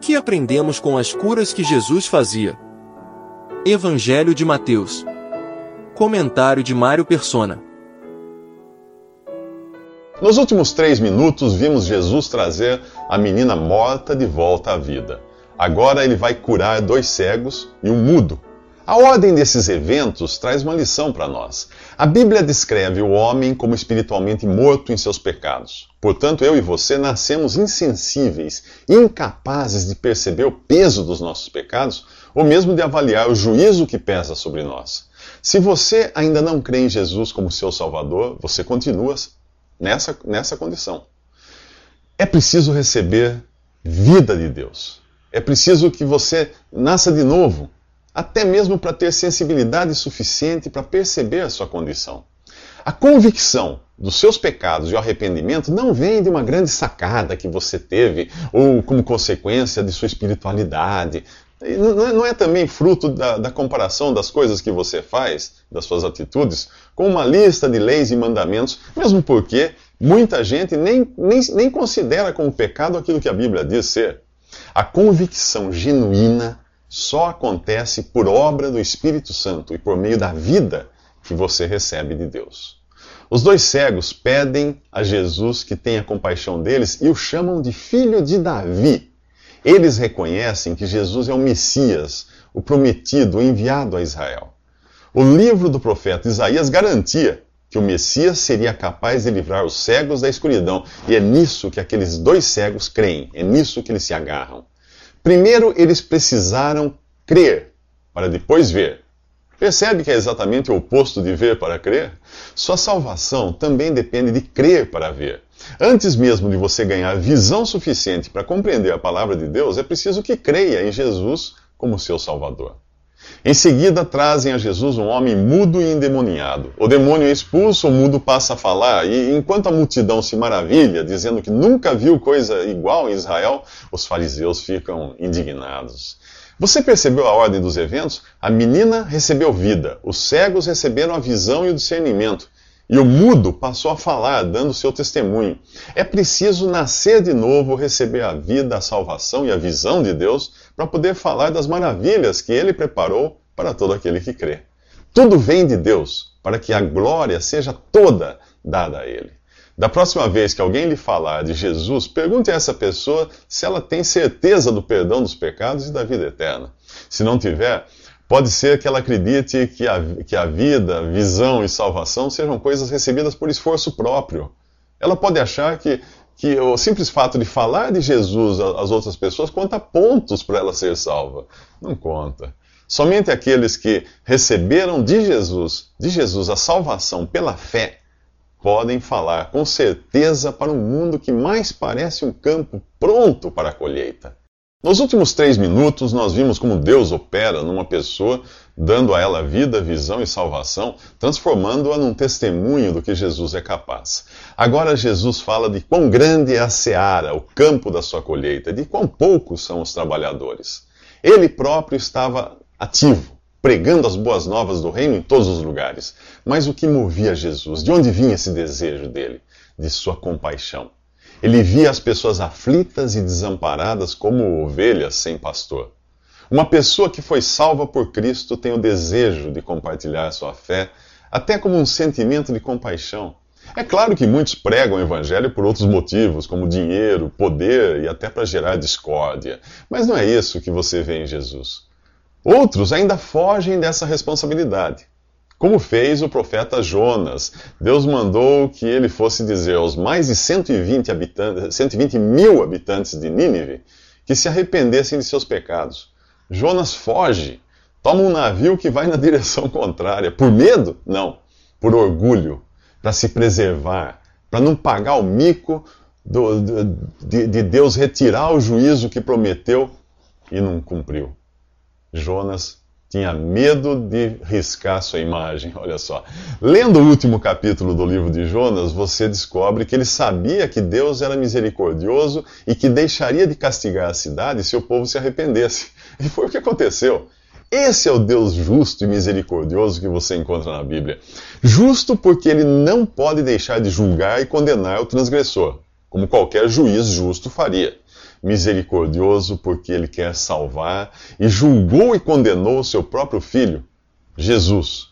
que aprendemos com as curas que Jesus fazia? Evangelho de Mateus. Comentário de Mário Persona. Nos últimos três minutos, vimos Jesus trazer a menina morta de volta à vida. Agora ele vai curar dois cegos e um mudo. A ordem desses eventos traz uma lição para nós. A Bíblia descreve o homem como espiritualmente morto em seus pecados. Portanto, eu e você nascemos insensíveis, incapazes de perceber o peso dos nossos pecados, ou mesmo de avaliar o juízo que pesa sobre nós. Se você ainda não crê em Jesus como seu Salvador, você continua nessa, nessa condição. É preciso receber vida de Deus. É preciso que você nasça de novo, até mesmo para ter sensibilidade suficiente para perceber a sua condição. A convicção dos seus pecados e o arrependimento não vem de uma grande sacada que você teve ou como consequência de sua espiritualidade. Não é, é também fruto da, da, comparação das coisas que você faz, das suas atitudes, com uma lista de leis e mandamentos, mesmo porque muita gente nem, nem, nem considera como pecado aquilo que a Bíblia diz ser. A convicção genuína só acontece por obra do Espírito Santo e por meio da vida que você recebe de Deus. Os dois cegos pedem a Jesus que tenha compaixão deles e o chamam de filho de Davi. Eles reconhecem que Jesus é o Messias, o prometido, o enviado a Israel. O livro do profeta Isaías garantia que o Messias seria capaz de livrar os cegos da escuridão, e é nisso que aqueles dois cegos creem, é nisso que eles se agarram. Primeiro, eles precisaram crer, para depois ver. Percebe que é exatamente o oposto de ver para crer? Sua salvação também depende de crer para ver. Antes mesmo de você ganhar visão suficiente para compreender a palavra de Deus, é preciso que creia em Jesus como seu Salvador. Em seguida, trazem a Jesus um homem mudo e endemoniado. O demônio é expulso, o mudo passa a falar, e enquanto a multidão se maravilha, dizendo que nunca viu coisa igual em Israel, os fariseus ficam indignados. Você percebeu a ordem dos eventos? A menina recebeu vida, os cegos receberam a visão e o discernimento, e o mudo passou a falar, dando seu testemunho. É preciso nascer de novo, receber a vida, a salvação e a visão de Deus para poder falar das maravilhas que ele preparou para todo aquele que crê. Tudo vem de Deus, para que a glória seja toda dada a ele. Da próxima vez que alguém lhe falar de Jesus, pergunte a essa pessoa se ela tem certeza do perdão dos pecados e da vida eterna. Se não tiver, pode ser que ela acredite que a, que a vida, visão e salvação sejam coisas recebidas por esforço próprio. Ela pode achar que, que o simples fato de falar de Jesus às outras pessoas conta pontos para ela ser salva. Não conta. Somente aqueles que receberam de Jesus, de Jesus a salvação pela fé, podem falar com certeza para um mundo que mais parece um campo pronto para a colheita. Nos últimos três minutos, nós vimos como Deus opera numa pessoa, dando a ela vida, visão e salvação, transformando-a num testemunho do que Jesus é capaz. Agora, Jesus fala de quão grande é a seara, o campo da sua colheita, de quão poucos são os trabalhadores. Ele próprio estava ativo pregando as boas novas do reino em todos os lugares. Mas o que movia Jesus? De onde vinha esse desejo dele? De sua compaixão. Ele via as pessoas aflitas e desamparadas como ovelhas sem pastor. Uma pessoa que foi salva por Cristo tem o desejo de compartilhar sua fé, até como um sentimento de compaixão. É claro que muitos pregam o evangelho por outros motivos, como dinheiro, poder e até para gerar discórdia. Mas não é isso que você vê em Jesus. Outros ainda fogem dessa responsabilidade. Como fez o profeta Jonas. Deus mandou que ele fosse dizer aos mais de 120, habitantes, 120 mil habitantes de Nínive que se arrependessem de seus pecados. Jonas foge, toma um navio que vai na direção contrária. Por medo? Não. Por orgulho, para se preservar, para não pagar o mico do, de, de Deus retirar o juízo que prometeu e não cumpriu. Jonas tinha medo de riscar sua imagem. Olha só. Lendo o último capítulo do livro de Jonas, você descobre que ele sabia que Deus era misericordioso e que deixaria de castigar a cidade se o povo se arrependesse. E foi o que aconteceu. Esse é o Deus justo e misericordioso que você encontra na Bíblia. Justo porque ele não pode deixar de julgar e condenar o transgressor, como qualquer juiz justo faria. Misericordioso porque ele quer salvar e julgou e condenou o seu próprio filho, Jesus,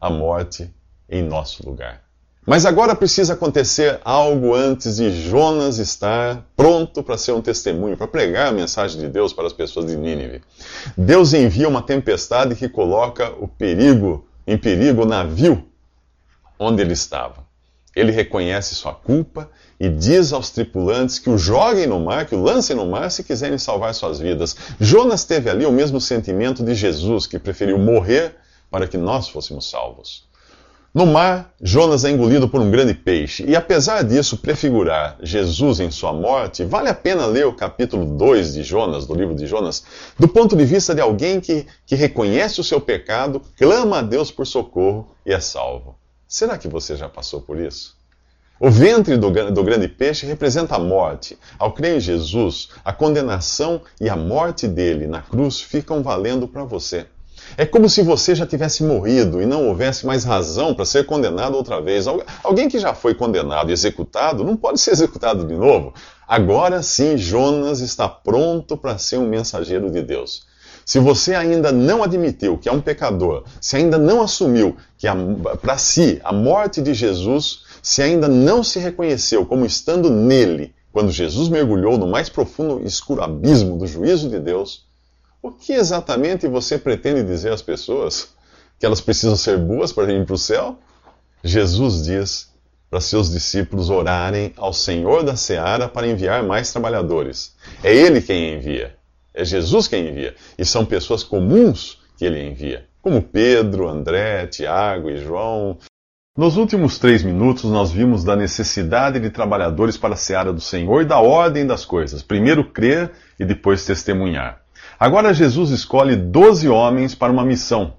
à morte em nosso lugar. Mas agora precisa acontecer algo antes de Jonas estar pronto para ser um testemunho, para pregar a mensagem de Deus para as pessoas de Nínive. Deus envia uma tempestade que coloca o perigo, em perigo o navio onde ele estava. Ele reconhece sua culpa e diz aos tripulantes que o joguem no mar, que o lancem no mar se quiserem salvar suas vidas. Jonas teve ali o mesmo sentimento de Jesus, que preferiu morrer para que nós fôssemos salvos. No mar, Jonas é engolido por um grande peixe, e apesar disso prefigurar Jesus em sua morte, vale a pena ler o capítulo 2 de Jonas, do livro de Jonas, do ponto de vista de alguém que, que reconhece o seu pecado, clama a Deus por socorro e é salvo. Será que você já passou por isso? O ventre do, do, grande peixe representa a morte. Ao crer em Jesus, a condenação e a morte dele na cruz ficam valendo para você. É como se você já tivesse morrido e não houvesse mais razão para ser condenado outra vez. Alguém que já foi condenado e executado não pode ser executado de novo. Agora sim, Jonas está pronto para ser um mensageiro de Deus. Se você ainda não admitiu que é um pecador, se ainda não assumiu que para si a morte de Jesus, se ainda não se reconheceu como estando nele, quando Jesus mergulhou no mais profundo e escuro abismo do juízo de Deus, o que exatamente você pretende dizer às pessoas? Que elas precisam ser boas para ir para o céu? Jesus diz para seus discípulos orarem ao Senhor da seara para enviar mais trabalhadores. É Ele quem envia. É Jesus quem envia. E são pessoas comuns que Ele envia, como Pedro, André, Tiago e João. Nos últimos três minutos, nós vimos da necessidade de trabalhadores para a seara do Senhor e da ordem das coisas. Primeiro crer e depois testemunhar. Agora Jesus escolhe doze homens para uma missão.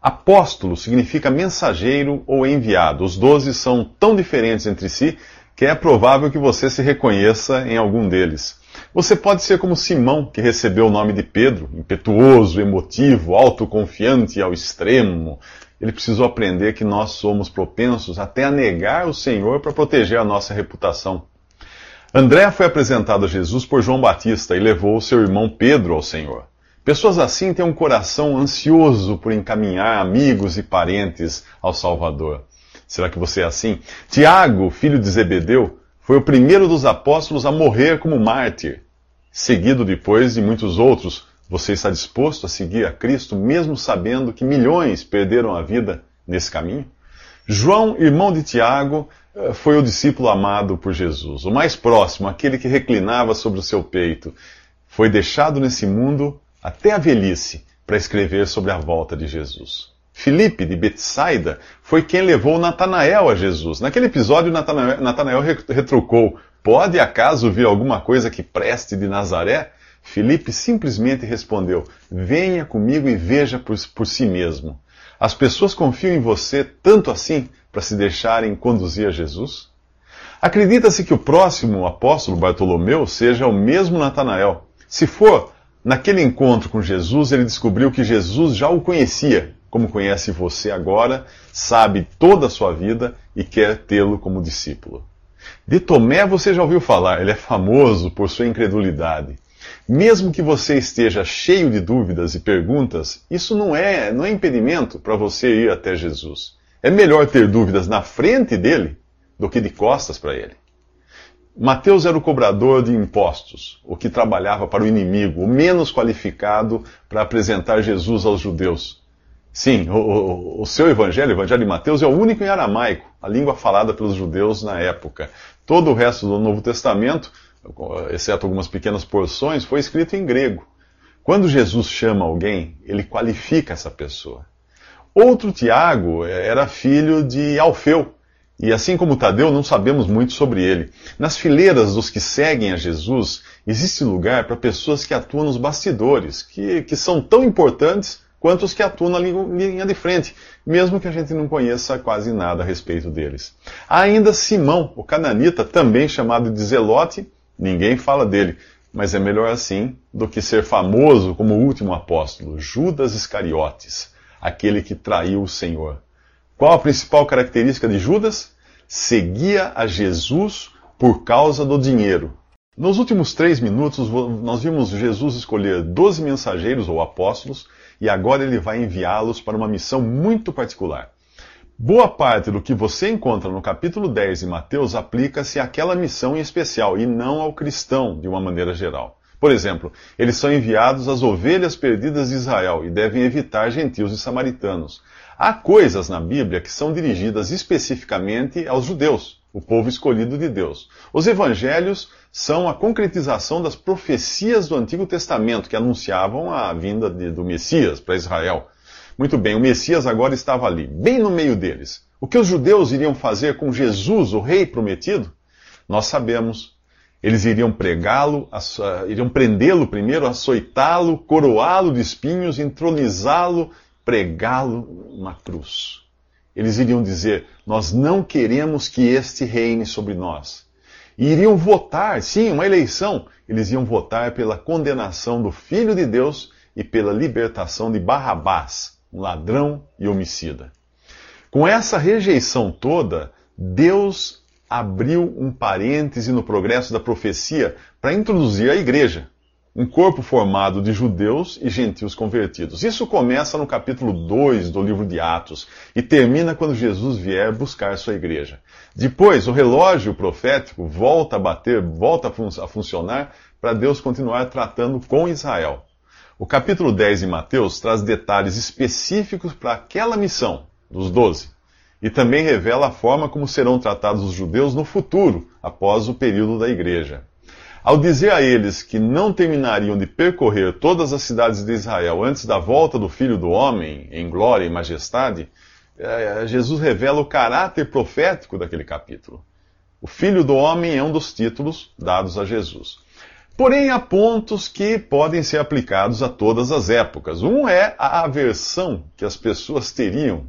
Apóstolo significa mensageiro ou enviado. Os doze são tão diferentes entre si que é provável que você se reconheça em algum deles. Você pode ser como Simão, que recebeu o nome de Pedro, impetuoso, emotivo, autoconfiante ao extremo. Ele precisou aprender que nós somos propensos até a negar o Senhor para proteger a nossa reputação. André foi apresentado a Jesus por João Batista e levou seu irmão Pedro ao Senhor. Pessoas assim têm um coração ansioso por encaminhar amigos e parentes ao Salvador. Será que você é assim? Tiago, filho de Zebedeu, foi o primeiro dos apóstolos a morrer como mártir, seguido depois de muitos outros. Você está disposto a seguir a Cristo, mesmo sabendo que milhões perderam a vida nesse caminho? João, irmão de Tiago, eh, foi o discípulo amado por Jesus, o mais próximo, aquele que reclinava sobre o seu peito. Foi deixado nesse mundo até a velhice para escrever sobre a volta de Jesus. Filipe de Betsaida foi quem levou Natanael a Jesus. Naquele episódio, Natanael, Natanael retrucou: Pode acaso vir alguma coisa que preste de Nazaré? Filipe simplesmente respondeu: Venha comigo e veja por, por si mesmo. As pessoas confiam em você tanto assim para se deixarem conduzir a Jesus? Acredita-se que o próximo apóstolo Bartolomeu seja o mesmo Natanael. Se for, naquele encontro com Jesus, ele descobriu que Jesus já o conhecia, como conhece você agora, sabe toda a sua vida e quer tê-lo como discípulo. De Tomé você já ouviu falar, ele é famoso por sua incredulidade. Mesmo que você esteja cheio de dúvidas e perguntas, isso não é, não é impedimento para você ir até Jesus. É melhor ter dúvidas na frente dele do que de costas para ele. Mateus era o cobrador de impostos, o que trabalhava para o inimigo, o menos qualificado para apresentar Jesus aos judeus. Sim, o, o, o, seu evangelho, o evangelho de Mateus, é o único em aramaico, a língua falada pelos judeus na época. Todo o resto do Novo Testamento exceto algumas pequenas porções, foi escrito em grego. Quando Jesus chama alguém, ele qualifica essa pessoa. Outro Tiago era filho de Alfeu, e assim como Tadeu, não sabemos muito sobre ele. Nas fileiras dos que seguem a Jesus, existe lugar para pessoas que atuam nos bastidores, que, que são tão importantes quanto os que atuam na linha de frente, mesmo que a gente não conheça quase nada a respeito deles. Há ainda Simão, o cananita, também chamado de Zelote, Ninguém fala dele, mas é melhor assim do que ser famoso como o último apóstolo, Judas Iscariotes, aquele que traiu o Senhor. Qual a principal característica de Judas? Seguia a Jesus por causa do dinheiro. Nos últimos três minutos, nós vimos Jesus escolher doze mensageiros ou apóstolos e agora ele vai enviá-los para uma missão muito particular. Boa parte do que você encontra no capítulo 10 de Mateus aplica-se àquela missão em especial e não ao cristão de uma maneira geral. Por exemplo, eles são enviados às ovelhas perdidas de Israel e devem evitar gentios e samaritanos. Há coisas na Bíblia que são dirigidas especificamente aos judeus, o povo escolhido de Deus. Os evangelhos são a concretização das profecias do Antigo Testamento que anunciavam a vinda de, do Messias para Israel. Muito bem, o Messias agora estava ali, bem no meio deles. O que os judeus iriam fazer com Jesus, o rei prometido? Nós sabemos. Eles iriam pregá-lo, iriam prendê-lo primeiro, açoitá-lo, coroá-lo de espinhos, entronizá-lo pregá-lo na cruz. Eles iriam dizer: Nós não queremos que este reine sobre nós. E iriam votar, sim, uma eleição. Eles iam votar pela condenação do Filho de Deus e pela libertação de Barrabás, um ladrão e homicida. Com essa rejeição toda, Deus abriu um parêntese no progresso da profecia para introduzir a igreja um corpo formado de judeus e gentios convertidos. Isso começa no capítulo 2 do livro de Atos e termina quando Jesus vier buscar sua igreja. Depois, o relógio profético volta a bater, volta a funcionar para Deus continuar tratando com Israel. O capítulo 10 de Mateus traz detalhes específicos para aquela missão dos doze e também revela a forma como serão tratados os judeus no futuro, após o período da igreja. Ao dizer a eles que não terminariam de percorrer todas as cidades de Israel antes da volta do Filho do Homem, em glória e majestade, eh, Jesus revela o caráter profético daquele capítulo. O Filho do Homem é um dos títulos dados a Jesus. Porém, há pontos que podem ser aplicados a todas as épocas. Um é a aversão que as pessoas teriam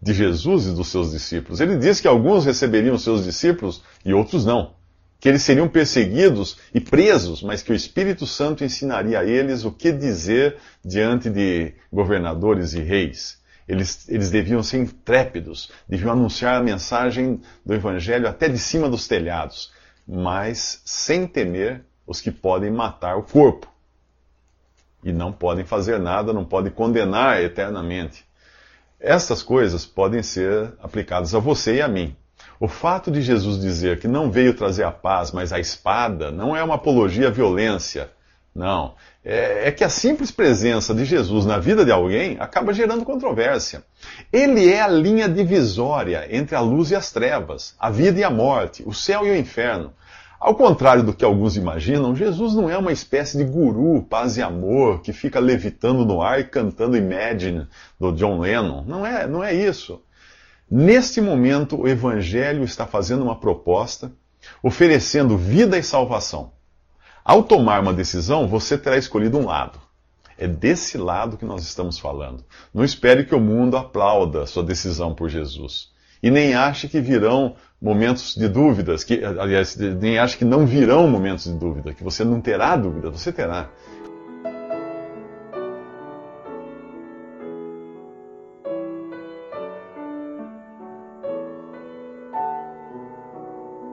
de Jesus e dos seus discípulos. Ele diz que alguns receberiam seus discípulos e outros não que eles seriam perseguidos e presos, mas que o Espírito Santo ensinaria a eles o que dizer diante de governadores e reis. Eles, eles deviam ser intrépidos, deviam anunciar a mensagem do Evangelho até de cima dos telhados, mas sem temer os que podem matar o corpo. E não podem fazer nada, não podem condenar eternamente. Estas coisas podem ser aplicadas a você e a mim. O fato de Jesus dizer que não veio trazer a paz, mas a espada, não é uma apologia à violência. Não. É, é, que a simples presença de Jesus na vida de alguém acaba gerando controvérsia. Ele é a linha divisória entre a luz e as trevas, a vida e a morte, o céu e o inferno. Ao contrário do que alguns imaginam, Jesus não é uma espécie de guru, paz e amor, que fica levitando no ar e cantando Imagine do John Lennon. Não é, não é isso. Neste momento, o Evangelho está fazendo uma proposta, oferecendo vida e salvação. Ao tomar uma decisão, você terá escolhido um lado. É desse lado que nós estamos falando. Não espere que o mundo aplauda sua decisão por Jesus. E nem ache que virão momentos de dúvidas, que, aliás, nem ache que não virão momentos de dúvida, que você não terá dúvida, você terá.